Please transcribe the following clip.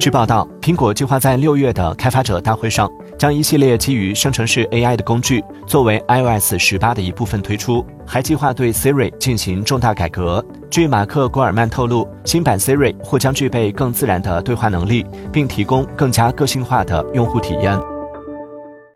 据报道苹果计划在六月的开发者大会上将一系列基于生成式 ai 的工具作为 ios 十八的一部分推出还计划对 siri 进行重大改革。据马克古尔曼透露新版 siri 或将具备更自然的对话能力并提供更加个性化的用户体验。